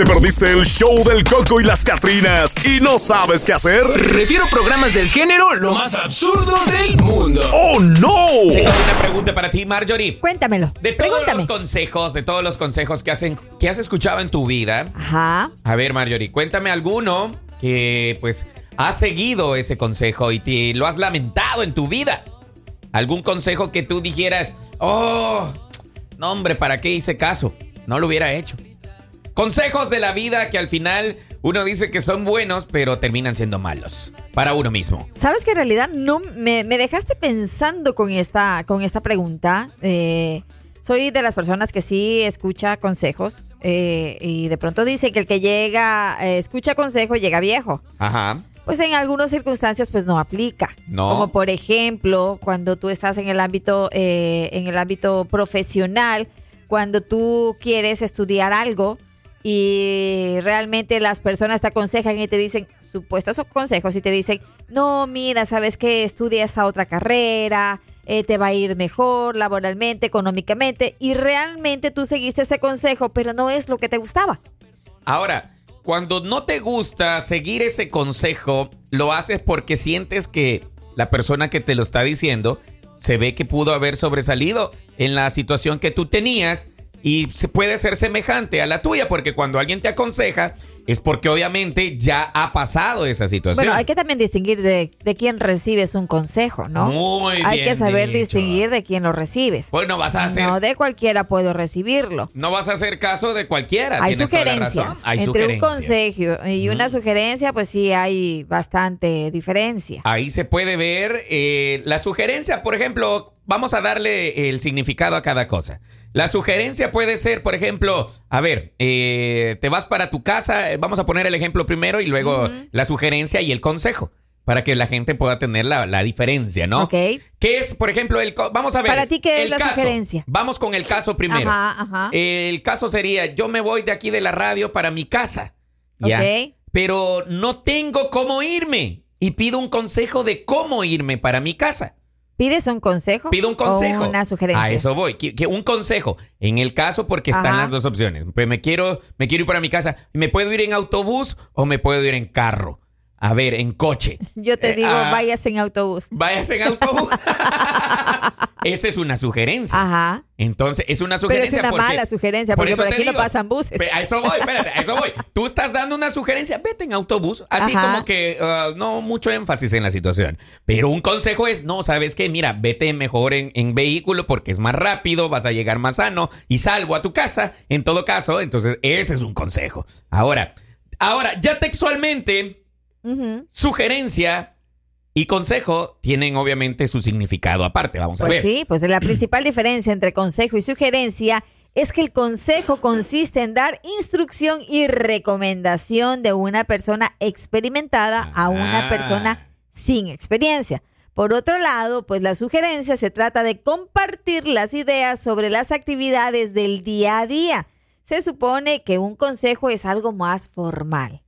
¿Te perdiste el show del Coco y las Catrinas y no sabes qué hacer? Refiero programas del género lo más absurdo del mundo. ¡Oh, no! Tengo una pregunta para ti, Marjorie. Cuéntamelo. De todos Pregúntame. los consejos, de todos los consejos que, hacen, que has escuchado en tu vida, Ajá. a ver, Marjorie, cuéntame alguno que, pues, has seguido ese consejo y te lo has lamentado en tu vida. ¿Algún consejo que tú dijeras, oh, no, hombre, ¿para qué hice caso? No lo hubiera hecho. Consejos de la vida que al final uno dice que son buenos, pero terminan siendo malos para uno mismo. Sabes que en realidad no me, me dejaste pensando con esta, con esta pregunta. Eh, soy de las personas que sí escucha consejos eh, y de pronto dice que el que llega, eh, escucha consejo, llega viejo. Ajá. Pues en algunas circunstancias pues no aplica. No. Como por ejemplo, cuando tú estás en el ámbito, eh, en el ámbito profesional, cuando tú quieres estudiar algo y realmente las personas te aconsejan y te dicen supuestos consejos y te dicen, no, mira, sabes que estudia esta otra carrera, eh, te va a ir mejor laboralmente, económicamente, y realmente tú seguiste ese consejo, pero no es lo que te gustaba. Ahora, cuando no te gusta seguir ese consejo, lo haces porque sientes que la persona que te lo está diciendo se ve que pudo haber sobresalido en la situación que tú tenías y se puede ser semejante a la tuya, porque cuando alguien te aconseja es porque obviamente ya ha pasado esa situación. Bueno, hay que también distinguir de, de quién recibes un consejo, ¿no? Muy hay bien que saber dicho. distinguir de quién lo recibes. Pues no vas a hacer, No no, de cualquiera puedo recibirlo. vas a hacer caso de cualquiera. Hay sugerencias. Hay Entre un consejo y una sugerencia, pues sí hay bastante diferencia. Ahí se puede ver eh, la sugerencia, por ejemplo, vamos a darle el significado a cada cosa. La sugerencia puede ser, por ejemplo, a ver, eh, te vas para tu casa, eh, vamos a poner el ejemplo primero y luego la sugerencia y el consejo, para que la gente pueda tener la, la diferencia, ¿no? Ok. ¿Qué es, por ejemplo, el... Vamos a ver. Para ti, ¿qué es la caso. sugerencia? Vamos con el caso primero. Ajá, ajá. El caso sería, yo me voy de aquí de la radio para mi casa. ¿ya? Ok. Pero no tengo cómo irme. Y pido un consejo de cómo irme para mi casa. ¿Pides un consejo? Pido un consejo. O una sugerencia. A eso voy. Que, que un consejo. En el caso, porque están las dos opciones. Pues me quiero, me quiero ir para mi casa. ¿Me puedo ir en autobús o me puedo ir en carro? A ver, en coche. Yo te Eh, digo, ah, vayas en autobús. Váyase en autobús. Esa es una sugerencia. Ajá. Entonces, es una Pero es sugerencia. una porque- mala sugerencia, porque por aquí no digo. pasan buses. A eso voy, espérate, a eso voy. Tú estás dando una sugerencia, vete en autobús, así Ajá. como que ah, no mucho énfasis en la situación. Pero un consejo es, no, ¿sabes qué? Mira, vete mejor en, en vehículo porque es más rápido, vas a llegar más sano y salvo a tu casa. En todo caso, entonces ese es un consejo. Ahora, ahora, ya textualmente, Sugerencia y consejo tienen obviamente su significado aparte. Vamos a Pues ver. sí, pues la principal diferencia entre consejo y sugerencia es que el consejo consiste en dar instrucción y recomendación de una persona experimentada a una Ah. persona sin experiencia. Por otro lado, pues la sugerencia se trata de compartir las ideas sobre las actividades del día a día. Se supone que un consejo es algo más formal.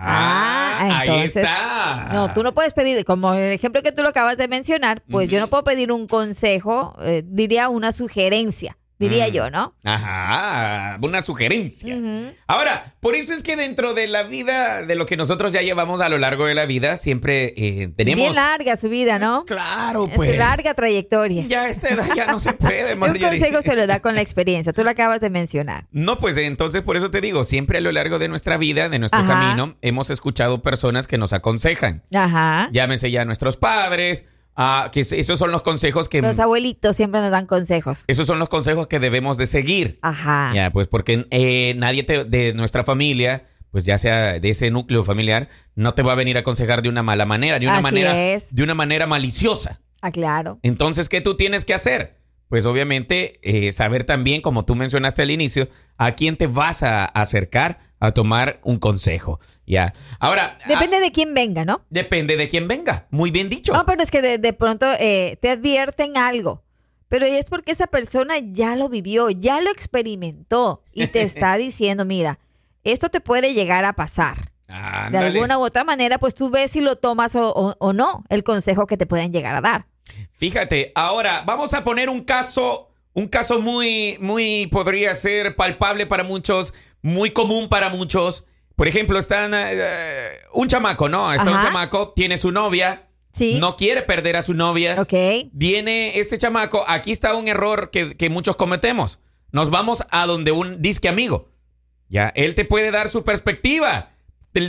Ah, ahí entonces- está. No, tú no puedes pedir, como el ejemplo que tú lo acabas de mencionar, pues yo no puedo pedir un consejo, eh, diría una sugerencia, diría Mm. yo, ¿no? Ajá, una sugerencia. Ujú. Ahora, por eso es que dentro de la vida, de lo que nosotros ya llevamos a lo largo de la vida, siempre eh, tenemos... Bien larga su vida, ¿no? Claro, Es pues. larga trayectoria. Ya a esta edad ya no se puede, un Marjorie. consejo se lo da con la experiencia, tú lo acabas de mencionar. No, pues entonces por eso te digo, siempre a lo largo de nuestra vida, de nuestro Ajá. camino, hemos escuchado personas que nos aconsejan. Ajá. Llámese ya nuestros padres, ah, que es- esos son los consejos que... Los abuelitos siempre nos dan consejos. Esos son los consejos que debemos de seguir. Ajá. Ya, pues porque eh, nadie te- de nuestra familia, pues ya sea de ese núcleo familiar, no te va a venir a aconsejar de una mala manera, de una Así manera, es. de una manera maliciosa. Ah, claro. Entonces, ¿qué tú tienes que hacer? Pues obviamente eh, saber también, como tú mencionaste al inicio, a quién te vas a acercar a tomar un consejo. Ya. Ahora, Depende ah, de quién venga, ¿no? depende de quién venga. Muy bien dicho. No, pero es que de, de pronto eh, te advierten algo. Pero es porque esa persona ya lo vivió, ya lo experimentó y te está diciendo, mira, esto te puede llegar a pasar. De alguna u otra manera, pues tú ves si lo tomas o, o- o no, el consejo que te pueden llegar a dar. Fíjate, ahora vamos a poner un caso, un caso muy, muy podría ser palpable para muchos, muy común para muchos. Por ejemplo, están eh, un chamaco, ¿no? Está un chamaco, tiene su novia, Sí. no quiere perder a su novia. Ok. Viene este chamaco, aquí está un error que, que muchos cometemos. Nos vamos a donde un disque amigo. Ya, él te puede dar su perspectiva.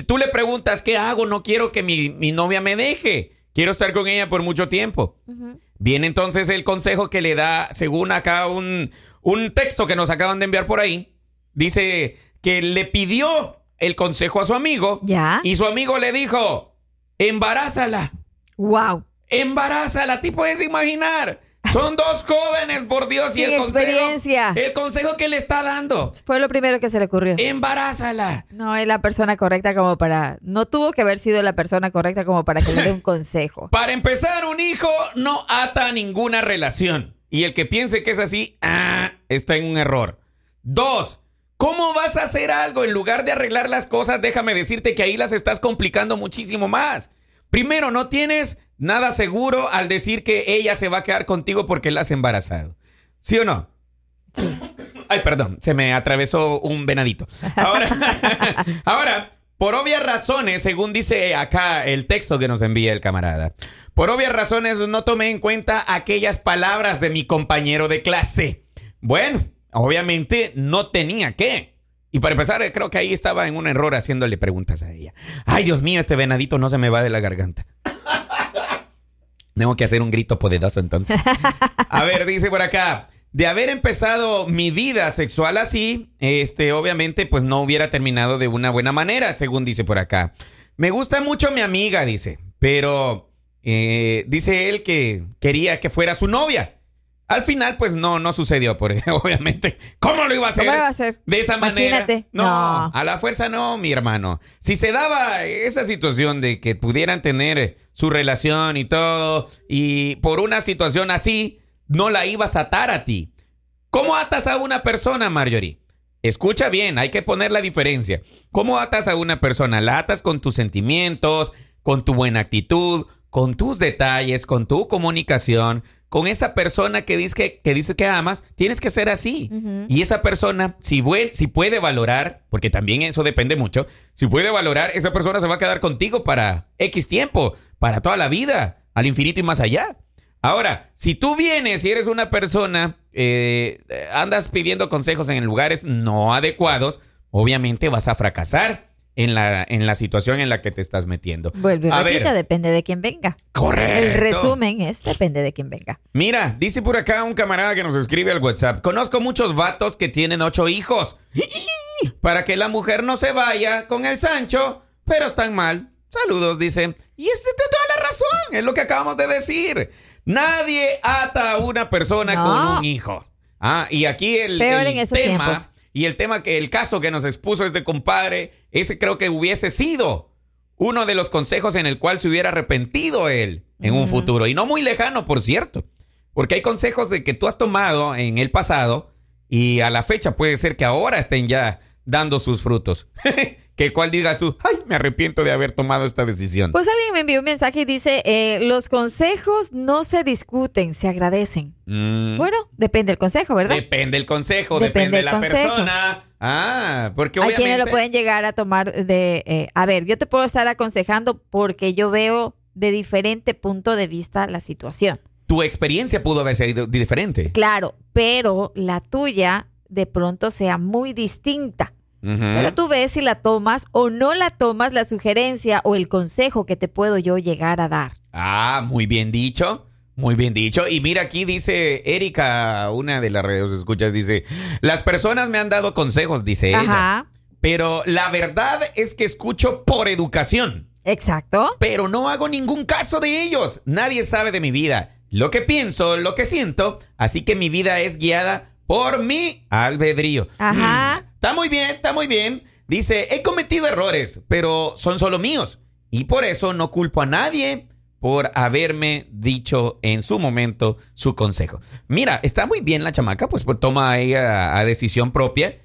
Tú le preguntas, ¿qué hago? No quiero que mi, mi novia me deje. Quiero estar con ella por mucho tiempo. Viene entonces el consejo que le da, según acá un, un texto que nos acaban de enviar por ahí. Dice que le pidió el consejo a su amigo. Ya. Y su amigo le dijo, embarázala. Wow. Embarázala, ¿te puedes imaginar? Son dos jóvenes, por Dios, y el consejo, experiencia. el consejo que le está dando, Fue lo primero que se le ocurrió. embarázala. No es la persona correcta como para. No tuvo que haber sido la persona correcta como para que le dé un consejo. Para empezar, un hijo no ata a ninguna relación. Y el que piense que es así, ah, está en un error. Dos, ¿cómo vas a hacer algo en lugar de arreglar las cosas? Déjame decirte que ahí las estás complicando muchísimo más. Primero, no tienes nada seguro al decir que ella se va a quedar contigo porque la has embarazado. ¿Sí o no? Sí. Ay, perdón, se me atravesó un venadito. Ahora, ahora, por obvias razones, según dice acá el texto que nos envía el camarada, por obvias razones no tomé en cuenta aquellas palabras de mi compañero de clase. Bueno, obviamente no tenía que. Y para empezar, creo que ahí estaba en un error haciéndole preguntas a ella. Ay, Dios mío, este venadito no se me va de la garganta. Tengo que hacer un grito poderoso entonces. A ver, dice por acá. De haber empezado mi vida sexual así, este, obviamente, pues no hubiera terminado de una buena manera, según dice por acá. Me gusta mucho mi amiga, dice, pero eh, dice él que quería que fuera su novia. Al final, pues no, no sucedió, porque obviamente, ¿cómo lo iba a hacer? ¿Cómo lo iba a hacer? De esa manera. No, No. a la fuerza no, mi hermano. Si se daba esa situación de que pudieran tener su relación y todo, y por una situación así, no la ibas a atar a ti. ¿Cómo atas a una persona, Marjorie? Escucha bien, hay que poner la diferencia. ¿Cómo atas a una persona? La atas con tus sentimientos, con tu buena actitud, con tus detalles, con tu comunicación, con esa persona que dice que, que dice que amas, tienes que ser así. Y esa persona, si, si puede valorar, porque también eso depende mucho, si puede valorar, esa persona se va a quedar contigo para X tiempo, para toda la vida, al infinito y más allá. Ahora, si tú vienes y eres una persona, eh, andas pidiendo consejos en lugares no adecuados, obviamente vas a fracasar en la, en la situación en la que te estás metiendo. Vuelve y A ver, depende de quién venga. correcto. El resumen es depende de quién venga. Mira, dice por acá un camarada que nos escribe al WhatsApp. Conozco muchos vatos que tienen ocho hijos. Para que la mujer no se vaya con el Sancho, pero están mal. Saludos, dice. Y este tiene toda la razón. Es lo que acabamos de decir. Nadie ata a una persona No. con un hijo. Ah, y aquí el, Peor el en esos tema. tiempos. Y el tema que el caso que nos expuso este compadre, ese creo que hubiese sido uno de los consejos en el cual se hubiera arrepentido él en un futuro. Y no muy lejano, por cierto. Porque hay consejos de que tú has tomado en el pasado y a la fecha puede ser que ahora estén ya dando sus frutos. que el cual digas tú, ay, me arrepiento de haber tomado esta decisión. Pues alguien me envió un mensaje y dice, eh, los consejos no se discuten, se agradecen. Mm, Bueno, depende del consejo, ¿verdad? depende el consejo, Depende de del la consejo. persona. Ah, porque Hay obviamente... quienes lo pueden llegar a tomar de, eh, a ver, yo te puedo estar aconsejando porque yo veo de diferente punto de vista la situación. Tu experiencia pudo haber sido diferente. Claro, pero la tuya de pronto sea muy distinta. Pero tú ves si la tomas o no la tomas la sugerencia o el consejo que te puedo yo llegar a dar. Ah, muy bien dicho. Muy bien dicho. Y mira, aquí dice Erika, una de las redes escuchas, dice, las personas me han dado consejos, dice ella. Ajá, Pero la verdad es que escucho por educación. exacto. Pero no hago ningún caso de ellos. Nadie sabe de mi vida. Lo que pienso, lo que siento. Así que mi vida es guiada por mi albedrío. Ajá. Está muy bien, está muy bien. Dice, he cometido errores, pero son solo míos. Y por eso no culpo a nadie por haberme dicho en su momento su consejo. Mira, está muy bien la chamaca, pues, pues, toma ella a decisión propia,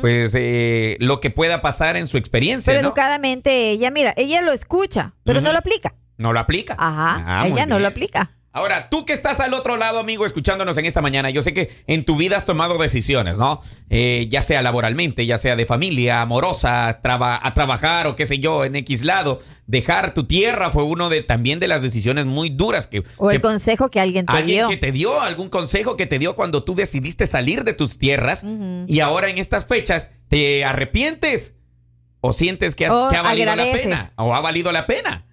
pues eh, lo que pueda pasar en su experiencia, Pero ¿no? educadamente ella, mira, ella lo escucha, pero no lo aplica. No lo aplica. Ajá, Ah, ella no lo aplica. Ahora, tú que estás al otro lado, amigo, escuchándonos en esta mañana, yo sé que en tu vida has tomado decisiones, ¿no? Eh, ya sea laboralmente, ya sea de familia, amorosa, traba- a trabajar o qué sé yo, en X lado. Dejar tu tierra fue uno de también de las decisiones muy duras que... O el que- consejo que alguien te Alguien dio. que te dio algún consejo que te dio cuando tú decidiste salir de tus tierras y ahora en estas fechas te arrepientes o sientes que, has- que ha valido agradeces. la pena o ha valido la pena.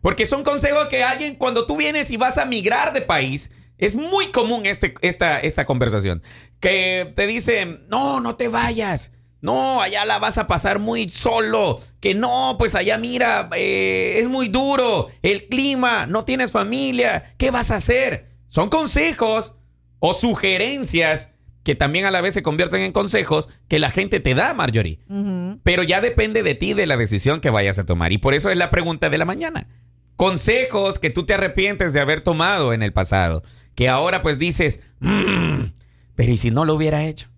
Porque son consejos que alguien, cuando tú vienes y vas a migrar de país, es muy común este, esta, esta conversación. Que te dicen, no, no te vayas. No, allá la vas a pasar muy solo. Que no, pues allá mira, eh, es muy duro. El clima, no tienes familia. ¿Qué vas a hacer? Son consejos o sugerencias que también a la vez se convierten en consejos que la gente te da, Marjorie. Pero ya depende de ti, de la decisión que vayas a tomar. Y por eso es la pregunta de la mañana. Consejos que tú te arrepientes de haber tomado en el pasado. Que ahora pues dices, "Mm, pero ¿y si no lo hubiera hecho?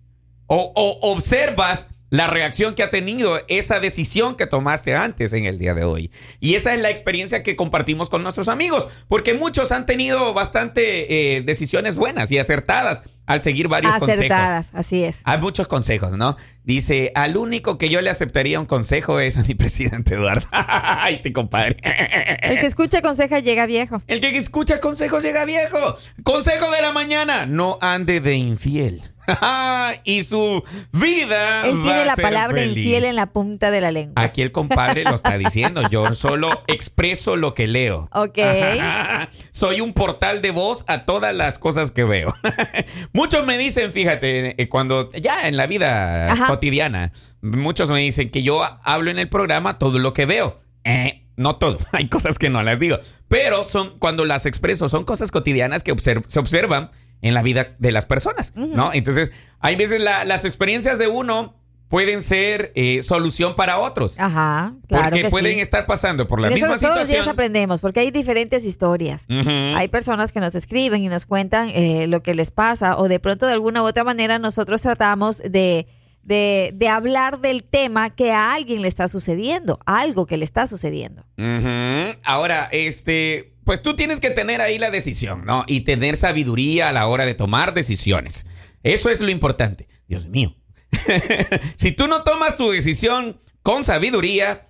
O, o observas la reacción que ha tenido esa decisión que tomaste antes en el día de hoy. Y esa es la experiencia que compartimos con nuestros amigos, porque muchos han tenido bastante eh, decisiones buenas y acertadas al seguir varios consejos. Acertadas, así es. Hay muchos consejos, ¿no? Dice, al único que yo le aceptaría un consejo es a mi presidente Eduardo. Ay, te compadre. El que escucha conseja llega viejo. El que escucha consejos llega viejo. Consejo de la mañana, no ande de infiel. y su vida. Él va tiene a la ser palabra feliz. infiel en la punta de la lengua. Aquí el compadre lo está diciendo. Yo solo expreso lo que leo. Ok. Soy un portal de voz a todas las cosas que veo. muchos me dicen, fíjate, eh, cuando ya en la vida Ajá. cotidiana, muchos me dicen que yo hablo en el programa todo lo que veo. Eh, no todo, hay cosas que no las digo, pero son cuando las expreso son cosas cotidianas que observ- se observan en la vida de las personas, ¿no? Entonces, hay veces la- las experiencias de uno pueden ser eh, solución para otros. Ajá, claro porque que pueden sí. estar pasando por la eso misma todos los días situación. aprendemos, porque hay diferentes historias. Hay personas que nos escriben y nos cuentan eh, lo que les pasa, o de pronto de alguna u otra manera nosotros tratamos de, de, de hablar del tema que a alguien le está sucediendo, algo que le está sucediendo. Ahora, este, pues tú tienes que tener ahí la decisión, ¿no? Y tener sabiduría a la hora de tomar decisiones. Eso es lo importante. Dios mío. si tú no tomas tu decisión con sabiduría,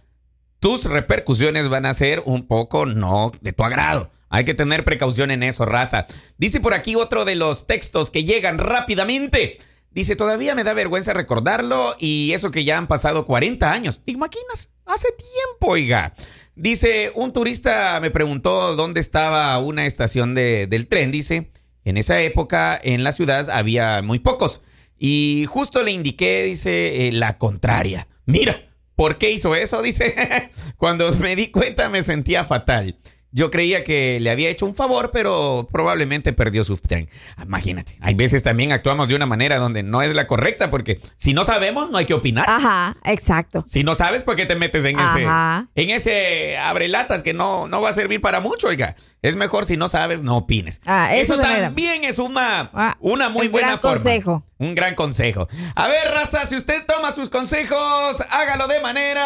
tus repercusiones van a ser un poco no de tu agrado. Hay que tener precaución en eso, raza. Dice por aquí otro de los textos que llegan rápidamente. Dice, todavía me da vergüenza recordarlo y eso que ya han pasado 40 años. ¿Te imaginas? Hace tiempo, oiga. Dice, un turista me preguntó dónde estaba una estación de- del tren. Dice, en esa época en la ciudad había muy pocos. Y justo le indiqué, dice, eh, la contraria. Mira, ¿por qué hizo eso? Dice, cuando me di cuenta me sentía fatal. Yo creía que le había hecho un favor, pero probablemente perdió su tren. Imagínate, hay veces también actuamos de una manera donde no es la correcta, porque si no sabemos, no hay que opinar. Ajá, exacto. Si no sabes, ¿por qué te metes en ese, en ese abrelatas que no, no va a servir para mucho, oiga? Es mejor si no sabes, no opines. Ah, eso también es una, Ah, una muy un buena gran forma. consejo. Un gran consejo. A ver, raza, si usted toma sus consejos, hágalo de manera